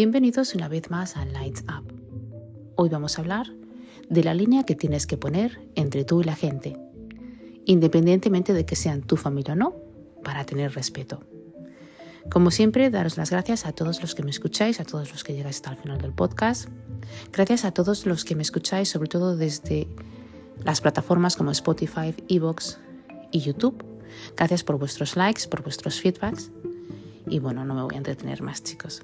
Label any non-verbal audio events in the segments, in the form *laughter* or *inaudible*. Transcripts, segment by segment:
Bienvenidos una vez más a Lights Up. Hoy vamos a hablar de la línea que tienes que poner entre tú y la gente, independientemente de que sean tu familia o no, para tener respeto. Como siempre, daros las gracias a todos los que me escucháis, a todos los que llegáis hasta el final del podcast. Gracias a todos los que me escucháis, sobre todo desde las plataformas como Spotify, Evox y YouTube. Gracias por vuestros likes, por vuestros feedbacks. Y bueno, no me voy a entretener más, chicos.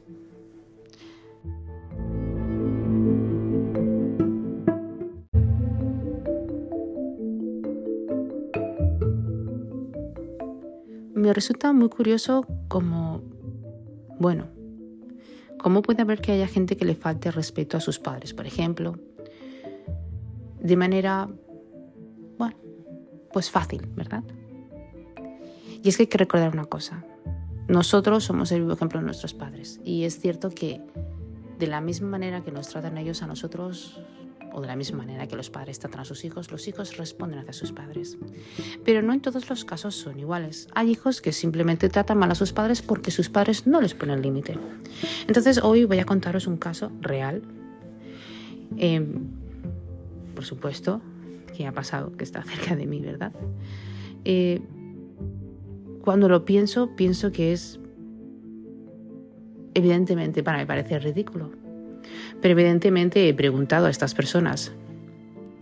Me resulta muy curioso como, bueno, cómo puede haber que haya gente que le falte respeto a sus padres, por ejemplo, de manera, bueno, pues fácil, ¿verdad? Y es que hay que recordar una cosa, nosotros somos el vivo ejemplo de nuestros padres. Y es cierto que de la misma manera que nos tratan ellos a nosotros, o de la misma manera que los padres tratan a sus hijos, los hijos responden hacia sus padres. Pero no en todos los casos son iguales. Hay hijos que simplemente tratan mal a sus padres porque sus padres no les ponen límite. Entonces hoy voy a contaros un caso real. Em, por supuesto, que ha pasado, que está *laughs* cerca de mí, ¿verdad? Eh, cuando lo pienso, pienso que es, evidentemente, para mí parece ridículo pero he preguntado a estas personas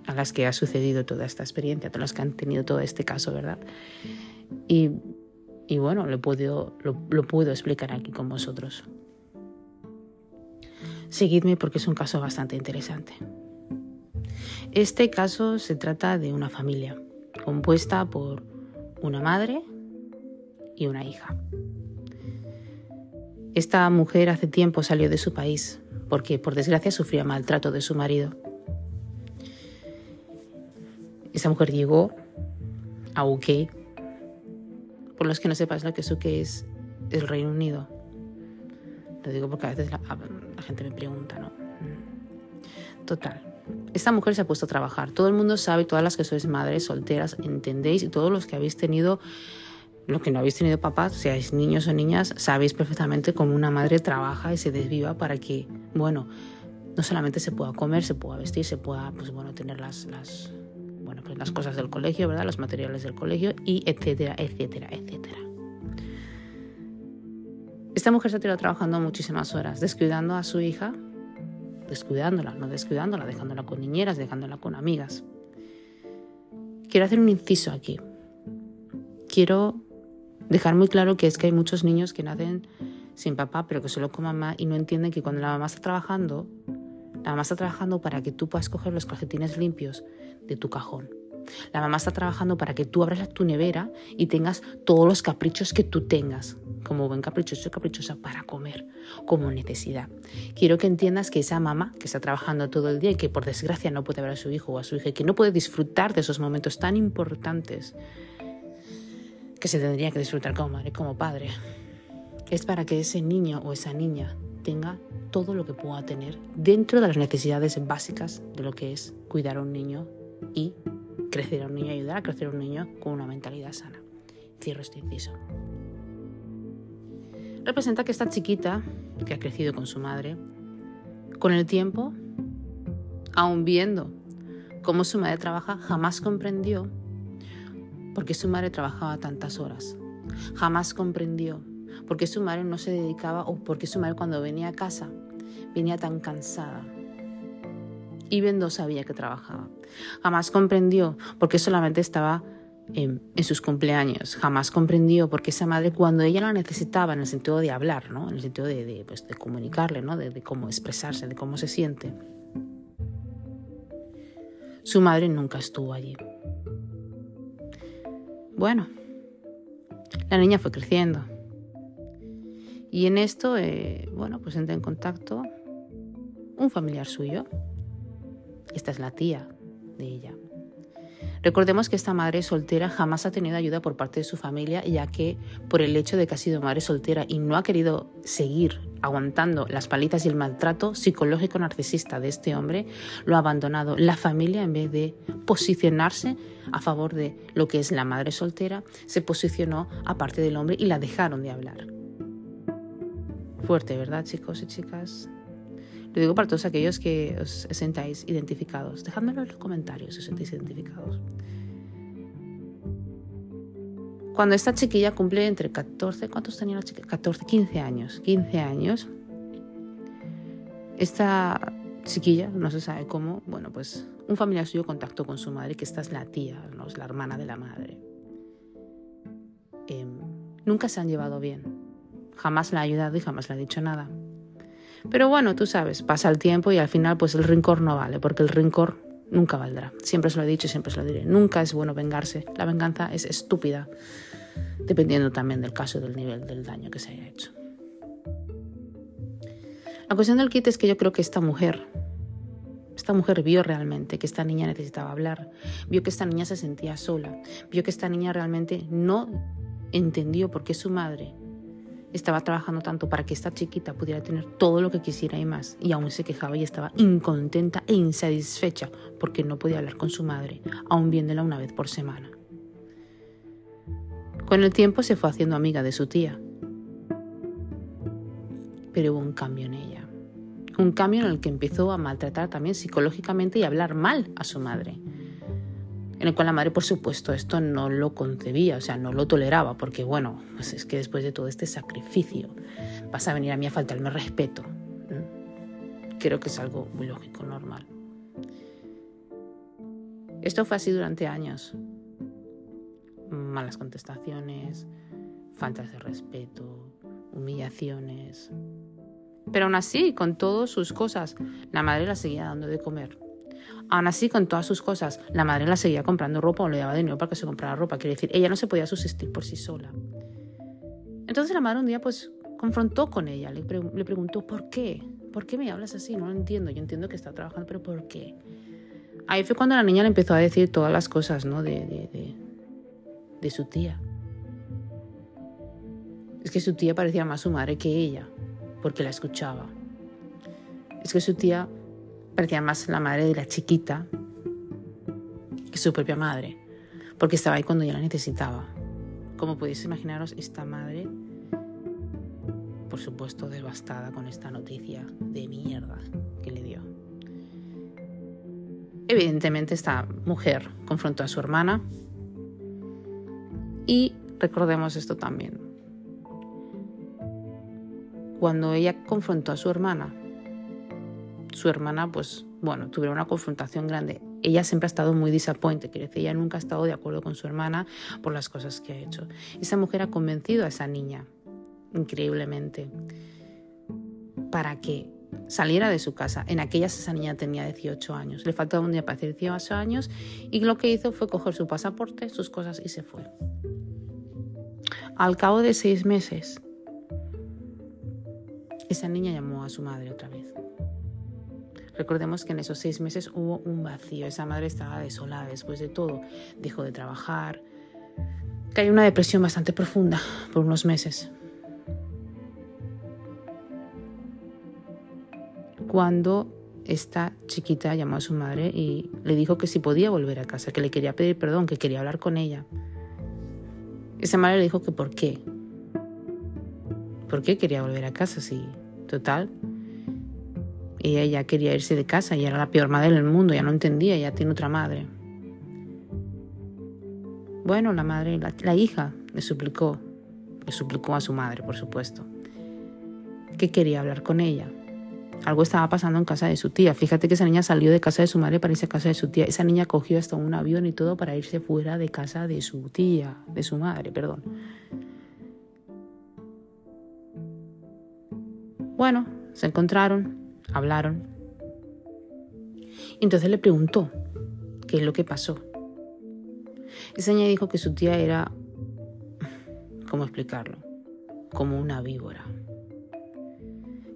a las que ha sucedido toda esta experiencia, a las que han tenido todo este caso, ¿verdad? Y, bueno, lo puedo, lo puedo explicar aquí con vosotros. Seguidme porque es un caso bastante interesante. Este caso se trata de una familia compuesta por una madre y una hija. Esta mujer hace tiempo salió de su país porque por desgracia sufría maltrato de su marido. Esa mujer llegó a UK. Por los que no sepas lo que es UK es el Reino Unido. Lo digo porque a veces la, gente me pregunta, ¿no? Mm. Total. Esta mujer se ha puesto a trabajar. Todo el mundo sabe, todas las que sois madres solteras, entendéis, y todos los que habéis tenido lo que no habéis tenido papás, seáis niños o niñas, sabéis perfectamente cómo una madre trabaja y se desviva para que, bueno, no solamente se pueda comer, se pueda vestir, se pueda, pues bueno, tener las, las, bueno, pues las cosas del colegio, ¿verdad? Los materiales del colegio y etcétera, etcétera, etcétera. Esta mujer se ha tirado trabajando muchísimas horas, descuidando a su hija, descuidándola, no descuidándola, dejándola con niñeras, dejándola con amigas. Quiero hacer un inciso aquí. Quiero dejar muy claro que es que hay muchos niños que nacen sin papá, pero que solo con mamá y no entienden que cuando la mamá está trabajando, la mamá está trabajando para que tú puedas coger los calcetines limpios de tu cajón. La mamá está trabajando para que tú abras tu nevera y tengas todos los caprichos que tú tengas, como buen caprichoso caprichosa para comer, como necesidad. Quiero que entiendas que esa mamá que está trabajando todo el día y que por desgracia no puede ver a su hijo o a su hija que no puede disfrutar de esos momentos tan importantes que se tendría que disfrutar como madre, como padre, es para que ese niño o esa niña tenga todo lo que pueda tener dentro de las necesidades básicas de lo que es cuidar a un niño y crecer a un niño, ayudar a crecer a un niño con una mentalidad sana. Cierro este inciso. Representa que esta chiquita, que ha crecido con su madre, con el tiempo, aun viendo cómo su madre trabaja, jamás comprendió porque su madre trabajaba tantas horas. Jamás comprendió por qué su madre no se dedicaba o por qué su madre cuando venía a casa venía tan cansada. Y Bendo sabía que trabajaba. Jamás comprendió por qué solamente estaba en, sus cumpleaños. Jamás comprendió por qué esa madre cuando ella la necesitaba, en el sentido de hablar, ¿no? en el sentido de, pues, comunicarle, ¿no? de cómo expresarse, de cómo se siente, su madre nunca estuvo allí. Bueno, la niña fue creciendo. Y en esto, eh, bueno, pues entra en contacto un familiar suyo. Esta es la tía de ella. Recordemos que esta madre soltera jamás ha tenido ayuda por parte de su familia, ya que por el hecho de que ha sido madre soltera y no ha querido seguir aguantando las palitas y el maltrato psicológico narcisista de este hombre, lo ha abandonado la familia en vez de posicionarse a favor de lo que es la madre soltera, se posicionó aparte del hombre y la dejaron de hablar. fuerte, ¿verdad, chicos y chicas? Lo digo para todos aquellos que os sentáis identificados. Dejadmelo en los comentarios si os sentáis identificados. Cuando esta chiquilla cumple entre 14, ¿cuántos tenía la chiquilla? 14, 15 años. 15 años. Esta chiquilla, no se sabe cómo, bueno, pues un familiar suyo contactó con su madre, que esta es la tía, no es la hermana de la madre. Em, nunca se han llevado bien. Jamás la ha ayudado y jamás le ha dicho nada. Pero bueno, tú sabes, pasa el tiempo y al final pues el rincor no vale, porque el rincor nunca valdrá. Siempre se lo he dicho y siempre se lo diré. Nunca es bueno vengarse. La venganza es estúpida, dependiendo también del caso del nivel del daño que se haya hecho. La cuestión del kit es que yo creo que esta mujer, esta mujer vio realmente que esta niña necesitaba hablar, vio que esta niña se sentía sola, vio que esta niña realmente no entendió por qué su madre estaba trabajando tanto para que esta chiquita pudiera tener todo lo que quisiera y más, y aún se quejaba y estaba incontenta e insatisfecha porque no podía hablar con su madre, aún viéndola una vez por semana. Con el tiempo se fue haciendo amiga de su tía, pero hubo un cambio en ella, un cambio en el que empezó a maltratar también psicológicamente y hablar mal a su madre en el cual la madre, por supuesto, esto no lo concebía, o sea, no lo toleraba, porque bueno, pues es que después de todo este sacrificio vas a venir a mí a faltarme respeto. Creo que es algo muy lógico, normal. Esto fue así durante años. Malas contestaciones, faltas de respeto, humillaciones. Pero aún así, con todas sus cosas, la madre la seguía dando de comer. Aún así, con todas sus cosas, la madre la seguía comprando ropa o le daba dinero para que se comprara ropa. Quiere decir, ella no se podía subsistir por sí sola. Entonces la madre un día pues confrontó con ella, le, preguntó, ¿por qué? ¿Por qué me hablas así? No lo entiendo. Yo entiendo que está trabajando, pero ¿por qué? Ahí fue cuando la niña le empezó a decir todas las cosas, ¿no? De, de, de su tía. Es que su tía parecía más su madre que ella, porque la escuchaba. Es que su tía parecía más la madre de la chiquita que su propia madre, porque estaba ahí cuando yo la necesitaba. Como podéis imaginaros, esta madre, por supuesto, devastada con esta noticia de mierda que le dio. Evidentemente, esta mujer confrontó a su hermana y recordemos esto también. Cuando ella confrontó a su hermana, su hermana, pues bueno, tuvieron una confrontación grande. Ella siempre ha estado muy disappointed, quiere decir, ella nunca ha estado de acuerdo con su hermana por las cosas que ha hecho. Esa mujer ha convencido a esa niña, increíblemente, para que saliera de su casa. En aquellas esa niña tenía 18 años. Le faltaba un día para hacer 18 años y lo que hizo fue coger su pasaporte, sus cosas y se fue. Al cabo de seis meses, esa niña llamó a su madre otra vez. Recordemos que en esos seis meses hubo un vacío. Esa madre estaba desolada después de todo. Dejó de trabajar. Cayó una depresión bastante profunda por unos meses. Cuando esta chiquita llamó a su madre y le dijo que si podía volver a casa, que le quería pedir perdón, que quería hablar con ella. Esa madre le dijo que por qué. ¿Por qué quería volver a casa? Si, total, ella quería irse de casa y era la peor madre del mundo, ya no entendía, ya tiene otra madre. Bueno, la madre, la, hija le suplicó, le suplicó a su madre, por supuesto, que quería hablar con ella. Algo estaba pasando en casa de su tía. Fíjate que esa niña salió de casa de su madre para irse a casa de su tía. Esa niña cogió hasta un avión y todo para irse fuera de casa de su tía, de su madre, perdón. Bueno, se encontraron, Hablaron. Entonces le preguntó qué es lo que pasó. Esa niña dijo que su tía era, ¿cómo explicarlo? Como una víbora.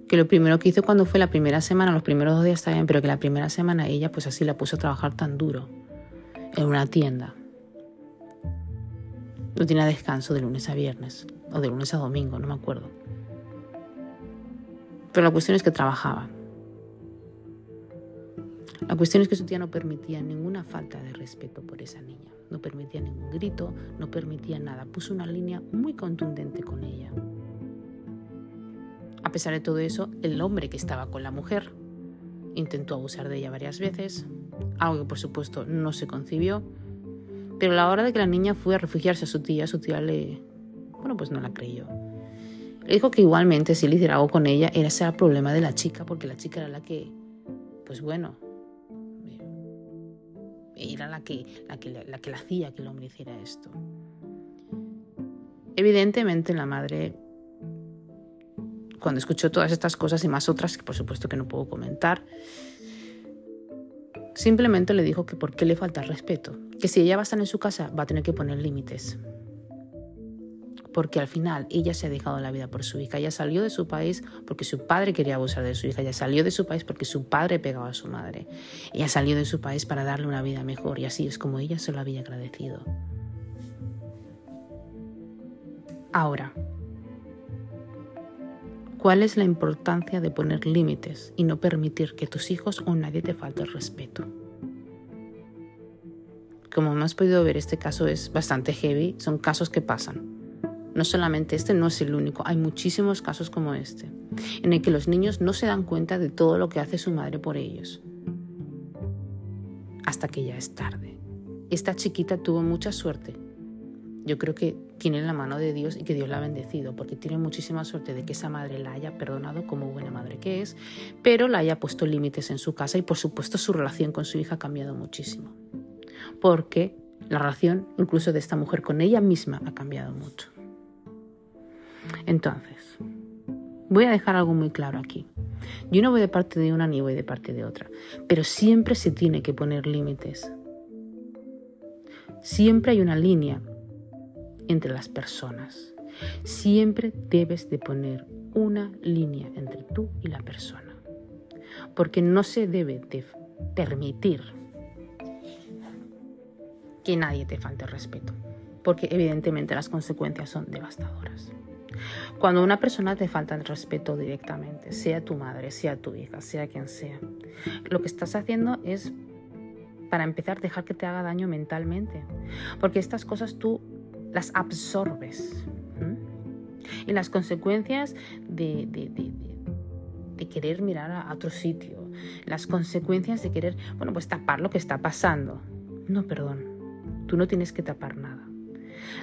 Que lo primero que hizo cuando fue la primera semana, los primeros dos días está bien, pero que la primera semana ella pues así la puso a trabajar tan duro en una tienda. No tenía descanso de lunes a viernes, o de lunes a domingo, no me acuerdo. Pero la cuestión es que trabajaba. La cuestión es que su tía no permitía ninguna falta de respeto por esa niña. No permitía ningún grito, no permitía nada. Puso una línea muy contundente con ella. A pesar de todo eso, el hombre que estaba con la mujer intentó abusar de ella varias veces, algo que por supuesto no se concibió, pero a la hora de que la niña fue a refugiarse a su tía, su tía le... bueno, pues no la creyó. Le dijo que igualmente si él hiciera algo con ella, era ese el problema de la chica, porque la chica era la que, pues bueno, era la que, la que, la que hacía que el hombre hiciera esto. Evidentemente la madre, cuando escuchó todas estas cosas y más otras que por supuesto que no puedo comentar, simplemente le dijo que por qué le falta respeto, que si ella va a estar en su casa va a tener que poner límites. Porque al final ella se ha dejado la vida por su hija, ella salió de su país porque su padre quería abusar de su hija, ella salió de su país porque su padre pegaba a su madre, ella salió de su país para darle una vida mejor y así es como ella se lo había agradecido. Ahora, ¿cuál es la importancia de poner límites y no permitir que tus hijos o nadie te falte el respeto? Como hemos podido ver, este caso es bastante heavy, son casos que pasan. No solamente este, no es el único, hay muchísimos casos como este, en el que los niños no se dan cuenta de todo lo que hace su madre por ellos, hasta que ya es tarde. Esta chiquita tuvo mucha suerte yo creo que tiene la mano de Dios y que Dios la ha bendecido, porque tiene muchísima suerte de que esa madre la haya perdonado como buena madre que es, pero la haya puesto límites en su casa y por supuesto su relación con su hija ha cambiado muchísimo, porque la relación incluso de esta mujer con ella misma ha cambiado mucho. Entonces, voy a dejar algo muy claro aquí. Yo no voy de parte de una ni voy de parte de otra, pero siempre se tiene que poner límites. Siempre hay una línea entre las personas. Siempre debes de poner una línea entre tú y la persona. Porque no se debe de permitir que nadie te falte respeto. Porque evidentemente las consecuencias son devastadoras. Cuando una persona te falta el respeto directamente, sea tu madre, sea tu hija, sea quien sea, lo que estás haciendo es, para empezar, dejar que te haga daño mentalmente. Porque estas cosas tú las absorbes. Y las consecuencias de, de, querer mirar a otro sitio, las consecuencias de querer, bueno, pues tapar lo que está pasando. No, perdón, tú no tienes que tapar nada.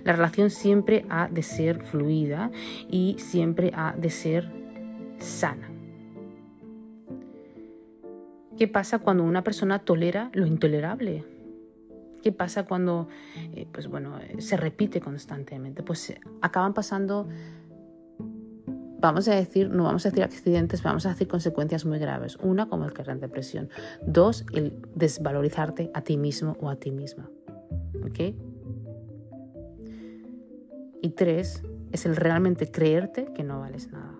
La relación siempre ha de ser fluida y siempre ha de ser sana. ¿Qué pasa cuando una persona tolera lo intolerable? ¿Qué pasa cuando eh, pues bueno, se repite constantemente? Pues eh, acaban pasando, vamos a decir, no vamos a decir accidentes, vamos a decir consecuencias muy graves. Una, como el caer en depresión. Dos, el desvalorizarte a ti mismo o a ti misma. ¿Ok? Y tres, es el realmente creerte que no vales nada.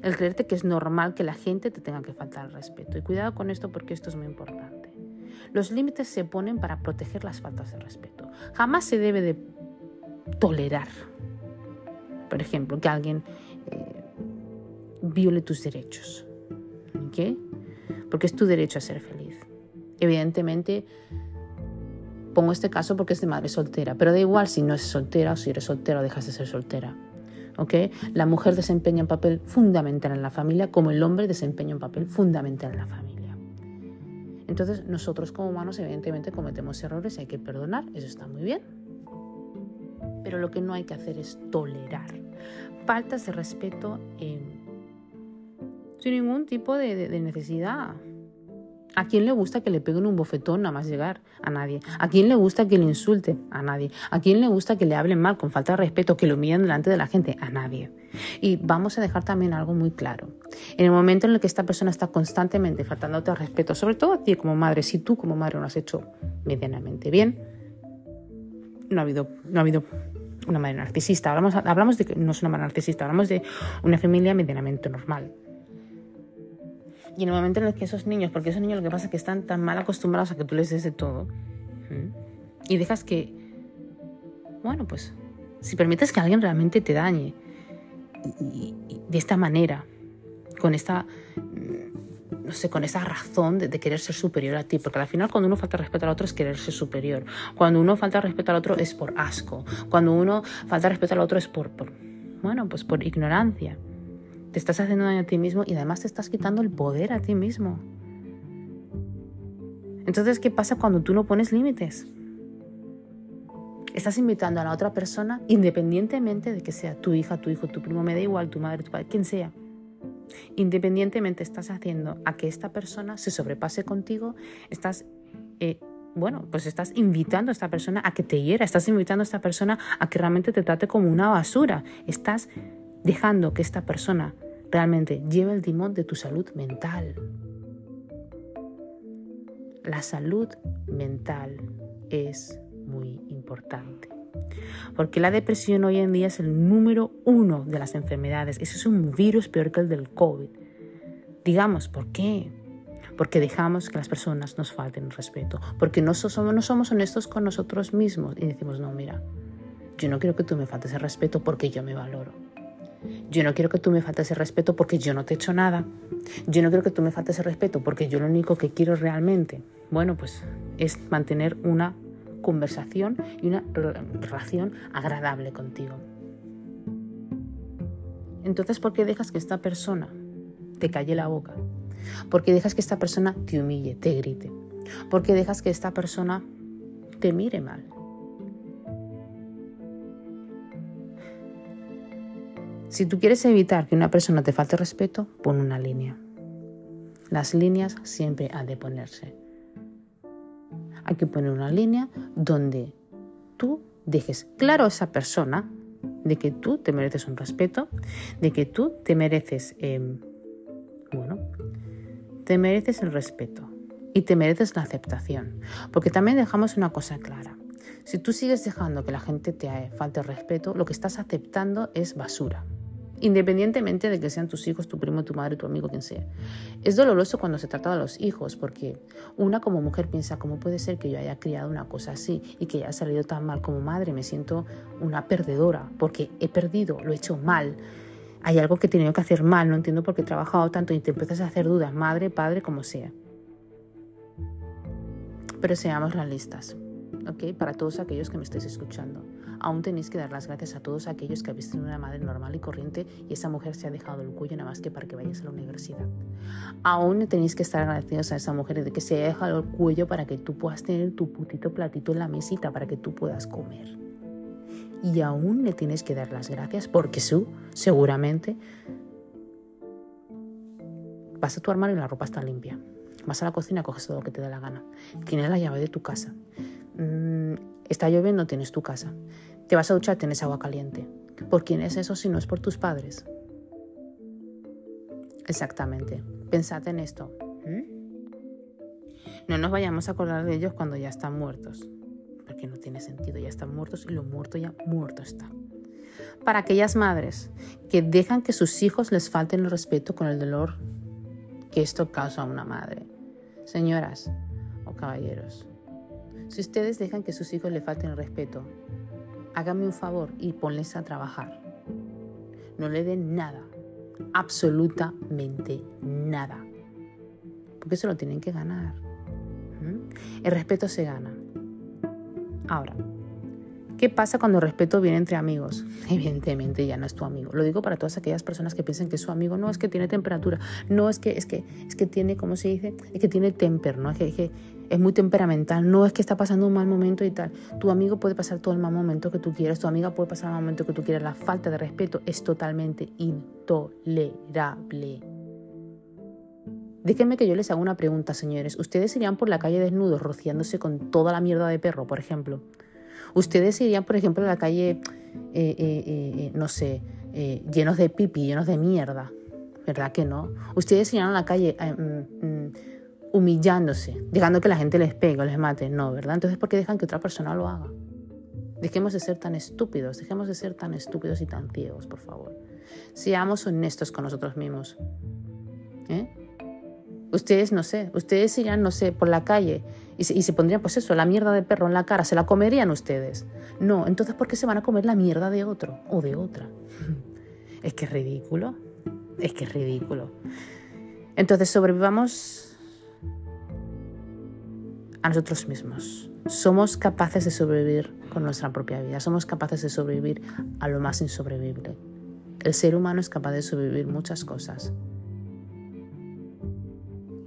El creerte que es normal que la gente te tenga que faltar el respeto. Y cuidado con esto porque esto es muy importante. Los límites se ponen para proteger las faltas de respeto. Jamás se debe de tolerar, por ejemplo, que alguien eh, viole tus derechos. ¿Ok? Porque es tu derecho a ser feliz. Evidentemente, pongo este caso porque es de madre soltera, pero da igual si no es soltera o si eres soltera o dejas de ser soltera. ¿ok? La mujer desempeña un papel fundamental en la familia como el hombre desempeña un papel fundamental en la familia. Entonces nosotros como humanos evidentemente cometemos errores y hay que perdonar, eso está muy bien. Pero lo que no hay que hacer es tolerar faltas de respeto sin ningún tipo de necesidad. ¿A quién le gusta que le peguen un bofetón nada más llegar? A nadie. ¿A quién le gusta que le insulte? A nadie. ¿A quién le gusta que le hablen mal, con falta de respeto, que lo humillen delante de la gente? A nadie. Y vamos a dejar también algo muy claro. En el momento en el que esta persona está constantemente faltándote al respeto, sobre todo a ti como madre, si tú como madre no has hecho medianamente bien, no ha habido, no ha habido una madre narcisista. Hablamos, hablamos de que no es una madre narcisista, hablamos de una familia medianamente normal y en el momento que esos niños, porque esos niños lo que pasa es que están tan mal acostumbrados a que tú les des de todo, y dejas que, bueno, pues, si permites que alguien realmente te dañe de esta manera, con esta, mm, no sé, con esa razón de, querer ser superior a ti, porque al final cuando uno falta respeto al otro es querer ser superior, cuando uno falta respeto al otro es por asco, cuando uno falta respeto al otro es por bueno, pues por ignorancia. Te estás haciendo daño a ti mismo y además te estás quitando el poder a ti mismo. Entonces, ¿qué pasa cuando tú no pones límites? Estás invitando a la otra persona, independientemente de que sea tu hija, tu hijo, tu primo, me da igual, tu madre, tu padre, quien sea. Independientemente estás haciendo a que esta persona se sobrepase contigo, estás, eh, bueno, pues estás invitando a esta persona a que te hiera, estás invitando a esta persona a que realmente te trate como una basura, estás dejando que esta persona realmente lleve el timón de tu salud mental. La salud mental es muy importante. Porque la depresión hoy en día es el número uno de las enfermedades. Eso es un virus peor que el del COVID. Digamos, ¿por qué? Porque dejamos que las personas nos falten respeto. Porque no somos, no somos honestos con nosotros mismos y decimos, no, mira, yo no quiero que tú me faltes el respeto porque yo me valoro. Yo no quiero que tú me faltes el respeto porque yo no te he hecho nada. Yo no quiero que tú me faltes el respeto porque yo lo único que quiero realmente, bueno, pues es mantener una conversación y una relación agradable contigo. Entonces, ¿por qué dejas que esta persona te calle la boca? ¿Por qué dejas que esta persona te humille, te grite? ¿Por qué dejas que esta persona te mire mal? Si tú quieres evitar que una persona te falte respeto, pon una línea. Las líneas siempre han de ponerse. Hay que poner una línea donde tú dejes claro a esa persona de que tú te mereces un respeto, de que tú te mereces, em, bueno, te mereces el respeto y te mereces la aceptación. Porque también dejamos una cosa clara. Si tú sigues dejando que la gente te falte respeto, lo que estás aceptando es basura independientemente de que sean tus hijos, tu primo, tu madre, tu amigo, quien sea. Es doloroso cuando se trata de los hijos, porque una como mujer piensa, ¿cómo puede ser que yo haya criado una cosa así y que haya salido tan mal como madre? Me siento una perdedora, porque he perdido, lo he hecho mal. Hay algo que he tenido que hacer mal, no entiendo por qué he trabajado tanto y te empiezas a hacer dudas, madre, padre, como sea. Pero seamos realistas, ¿ok? Para todos aquellos que me estéis escuchando aún tenéis que dar las gracias a todos aquellos que habéis tenido una madre normal y corriente y esa mujer se ha dejado el cuello nada más que para que vayas a la universidad. Aún tenéis que estar agradecidos a esa mujer de que se haya dejado el cuello para que tú puedas tener tu putito platito en la mesita, para que tú puedas comer. Y aún le tienes que dar las gracias porque su, seguramente, vas a tu armario y la ropa está limpia. Vas a la cocina, coges todo lo que te da la gana. Tienes la llave de tu casa. Mm, está lloviendo, tienes tu casa. Te vas a duchar, tienes agua caliente. ¿Por quién es eso si no es por tus padres? Exactamente. Pensad en esto. No nos vayamos a acordar de ellos cuando ya están muertos, porque no tiene sentido, ya están muertos y lo muerto ya muerto está. Para aquellas madres que dejan que sus hijos les falten el respeto con el dolor que esto causa a una madre. Señoras o caballeros, si ustedes dejan que sus hijos le falten el respeto hágame un favor y ponles a trabajar. No le den nada, absolutamente nada. Porque eso lo tienen que ganar. El respeto se gana. Ahora, ¿Qué pasa cuando el respeto viene entre amigos? Evidentemente ya no es tu amigo. Lo digo para todas aquellas personas que piensan que su amigo no es que tiene temperatura, no es que es que es que tiene, ¿cómo se dice? Es que tiene temper, ¿no? Es que, es muy temperamental, no es que está pasando un mal momento y tal. Tu amigo puede pasar todo el mal momento que tú quieras, tu amiga puede pasar el mal momento que tú quieras. La falta de respeto es totalmente intolerable. Déjenme que yo les haga una pregunta, señores. ¿Ustedes irían por la calle desnudos, rociándose con toda la mierda de perro, por ejemplo? Ustedes irían, por ejemplo, a la calle, eh, eh, eh, no sé, llenos de pipi, llenos de mierda. ¿Verdad que no? Ustedes irían a la calle mm, mm, humillándose, dejando que la gente les pegue o les mate. No, ¿verdad? Entonces, ¿por qué dejan que otra persona lo haga? Dejemos de ser tan estúpidos, dejemos de ser tan estúpidos y tan ciegos, por favor. Seamos honestos con nosotros mismos. Ustedes, no sé, ustedes irían, no sé, por la calle y se, pondrían, pues eso, la mierda de perro en la cara, ¿se la comerían ustedes? No, entonces ¿por qué se van a comer la mierda de otro o de otra? *laughs* es que es ridículo, es que es ridículo. Entonces sobrevivamos a nosotros mismos. Somos capaces de sobrevivir con nuestra propia vida, somos capaces de sobrevivir a lo más insobrevivible, El ser humano es capaz de sobrevivir muchas cosas.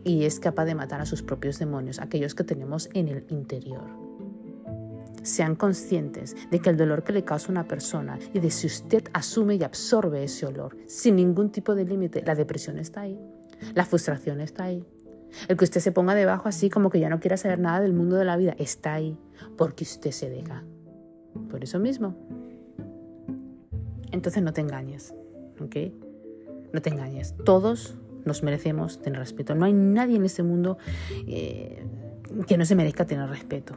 Y es capaz de matar a sus propios demonios, aquellos que tenemos en el interior. Sean conscientes de que el dolor que le causa una persona y de si usted asume y absorbe ese olor sin ningún tipo de límite, la depresión está ahí, la frustración está ahí. El que usted se ponga debajo así como que ya no quiera saber nada del mundo de la vida está ahí porque usted se deja. Por eso mismo. Entonces no te engañes, ¿ok? No te engañes. Todos nos merecemos tener respeto. No hay nadie en este mundo eh, que no se merezca tener respeto.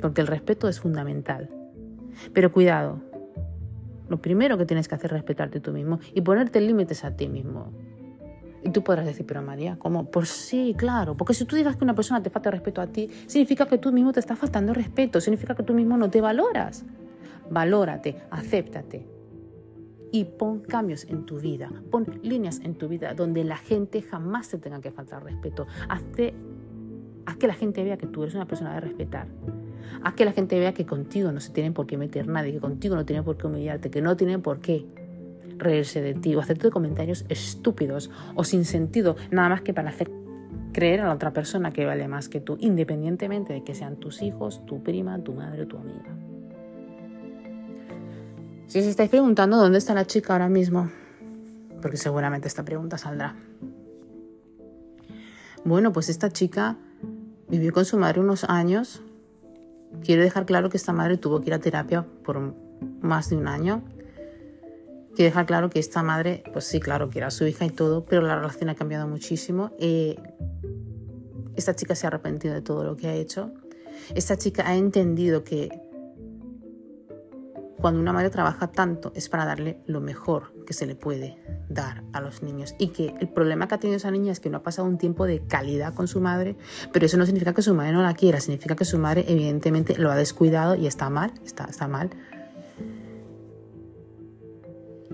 Porque el respeto es fundamental. Pero cuidado, lo primero que tienes que hacer es respetarte tú mismo y ponerte límites a ti mismo. Y tú podrás decir, pero María, ¿cómo? Por sí, claro. Porque si tú digas que una persona te falta respeto a ti, significa que tú mismo te estás faltando respeto, significa que tú mismo no te valoras. Valórate, acéptate. Y pon cambios en tu vida, pon líneas en tu vida donde la gente jamás te tenga que faltar respeto. Hazte, haz que la gente vea que tú eres una persona de respetar. Haz que la gente vea que contigo no se tiene por qué meter nadie, que contigo no tiene por qué humillarte, que no tiene por qué reírse de ti o hacerte comentarios estúpidos o sin sentido, nada más que para hacer creer a la otra persona que vale más que tú, independientemente de que sean tus hijos, tu prima, tu madre o tu amiga. Si os estáis preguntando dónde está la chica ahora mismo, porque seguramente esta pregunta saldrá. Bueno, pues esta chica vivió con su madre unos años. Quiero dejar claro que esta madre tuvo que ir a terapia por más de un año Quiero dejar claro que esta madre, pues sí, claro, que era su hija y todo, pero la relación ha cambiado muchísimo. Eh, esta chica se ha arrepentido de todo lo que ha hecho. Esta chica ha entendido que cuando una madre trabaja tanto es para darle lo mejor que se le puede dar a los niños y que el problema que ha tenido esa niña es que no ha pasado un tiempo de calidad con su madre, pero eso no significa que su madre no la quiera, significa que su madre evidentemente lo ha descuidado y está mal, está, está mal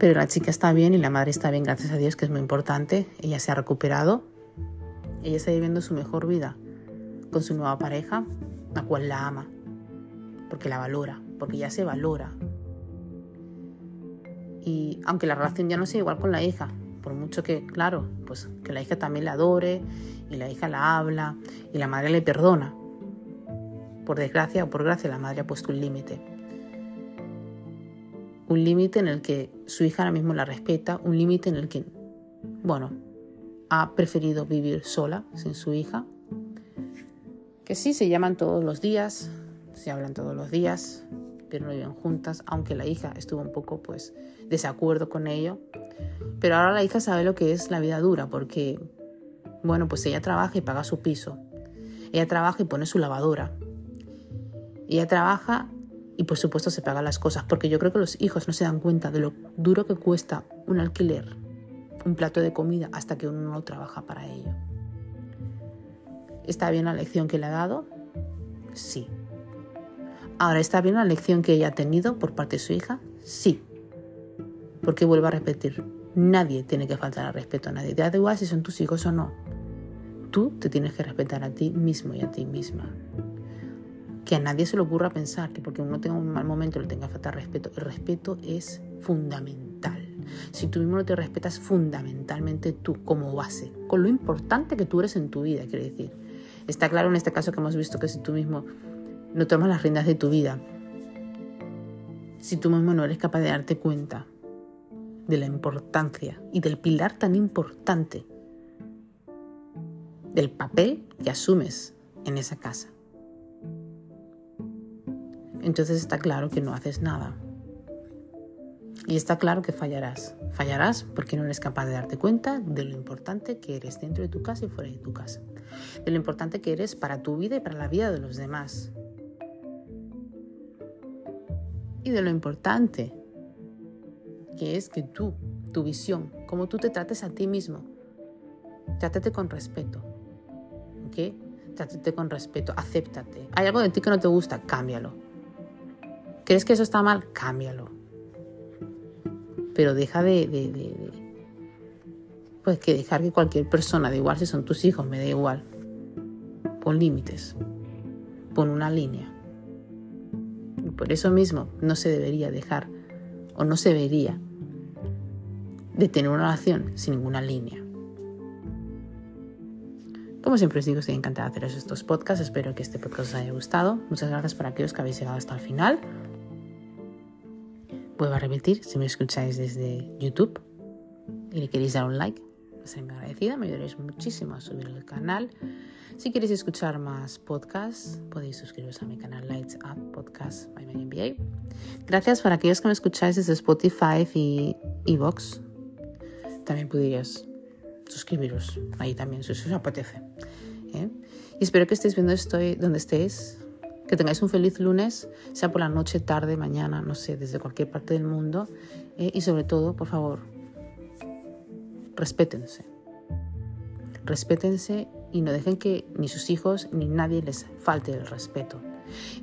pero la chica está bien y la madre está bien, gracias a Dios, que es muy importante. Ella se ha recuperado. Ella está viviendo su mejor vida con su nueva pareja, la cual la ama, porque la valora, porque ya se valora. Y aunque la relación ya no sea igual con la hija, por mucho que, claro, pues que la hija también la adore y la hija la habla y la madre le perdona. Por desgracia o por gracia, la madre ha puesto un límite un límite en el que su hija ahora mismo la respeta, un límite en el que, bueno, ha preferido vivir sola, sin su hija, que sí se llaman todos los días, se hablan todos los días, pero no viven juntas, aunque la hija estuvo un poco pues desacuerdo con ello. Pero ahora la hija sabe lo que es la vida dura, porque, bueno, pues ella trabaja y paga su piso. Ella trabaja y pone su lavadora. Ella trabaja y por supuesto se pagan las cosas, porque yo creo que los hijos no se dan cuenta de lo duro que cuesta un alquiler, un plato de comida, hasta que uno no trabaja para ello. ¿Está bien la lección que le ha dado? Sí. Ahora, ¿está bien la lección que ella ha tenido por parte de su hija? Sí. Porque vuelvo a repetir, nadie tiene que faltar al respeto a nadie. Te da igual si son tus hijos o no. Tú te tienes que respetar a ti mismo y a ti misma que a nadie se le ocurra pensar que porque uno tenga un mal momento le tenga falta respeto. El respeto es fundamental. Si tú mismo no te respetas fundamentalmente tú como base, con lo importante que tú eres en tu vida, quiero decir. Está claro en este caso que hemos visto que si tú mismo no tomas las riendas de tu vida, si tú mismo no eres capaz de darte cuenta de la importancia y del pilar tan importante del papel que asumes en esa casa entonces está claro que no haces nada. Y está claro que fallarás. Fallarás porque no eres capaz de darte cuenta de lo importante que eres dentro de tu casa y fuera de tu casa. De lo importante que eres para tu vida y para la vida de los demás. Y de lo importante es que tú, tu visión, como tú te trates a ti mismo, trátate con respeto. ¿Ok? Trátate con respeto, acéptate. Hay algo de ti que no te gusta, cámbialo ¿Crees que eso está mal? Cámbialo. Pero deja de, pues que dejar que cualquier persona, da igual si son tus hijos, me da igual. Pon límites. Pon una línea. por eso mismo no se debería dejar o no se vería de tener una relación sin ninguna línea. Como siempre os digo, estoy encantada de hacer estos podcasts. Espero que este podcast os haya gustado. Muchas gracias para aquellos que habéis llegado hasta el final. Vuelvo a repetir, si me escucháis desde YouTube y le queréis dar un like, estaré muy agradecida, me ayudaréis muchísimo a subir el canal. Si queréis escuchar más podcasts, podéis suscribiros a mi canal Lights Up Podcast by My MBA. Gracias para aquellos que me escucháis desde Spotify y Evox. También podéis suscribiros ahí también si os apetece. ¿eh? Y espero que estéis viendo esto donde estéis, que tengáis un feliz lunes, sea por la noche, tarde, mañana, no sé, desde cualquier parte del mundo. ¿eh? Y sobre todo, por favor, respétense. Respétense y no dejen que ni sus hijos ni nadie les falte el respeto.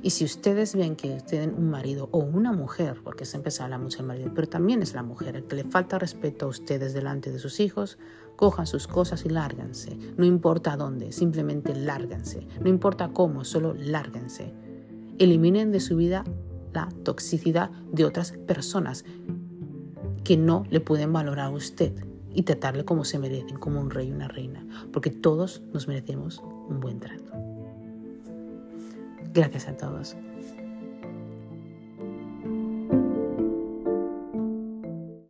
Y si ustedes ven que tienen un marido o una mujer, porque siempre se habla mucho del marido, pero también es la mujer el que le falta respeto a ustedes delante de sus hijos, cojan sus cosas y lárganse. No importa dónde, simplemente lárganse. No importa cómo, solo lárganse. Eliminen de su vida la toxicidad de otras personas que no le pueden valorar a usted y tratarle como se merecen, como un rey y una reina, porque todos nos merecemos un buen trato. Gracias a todos.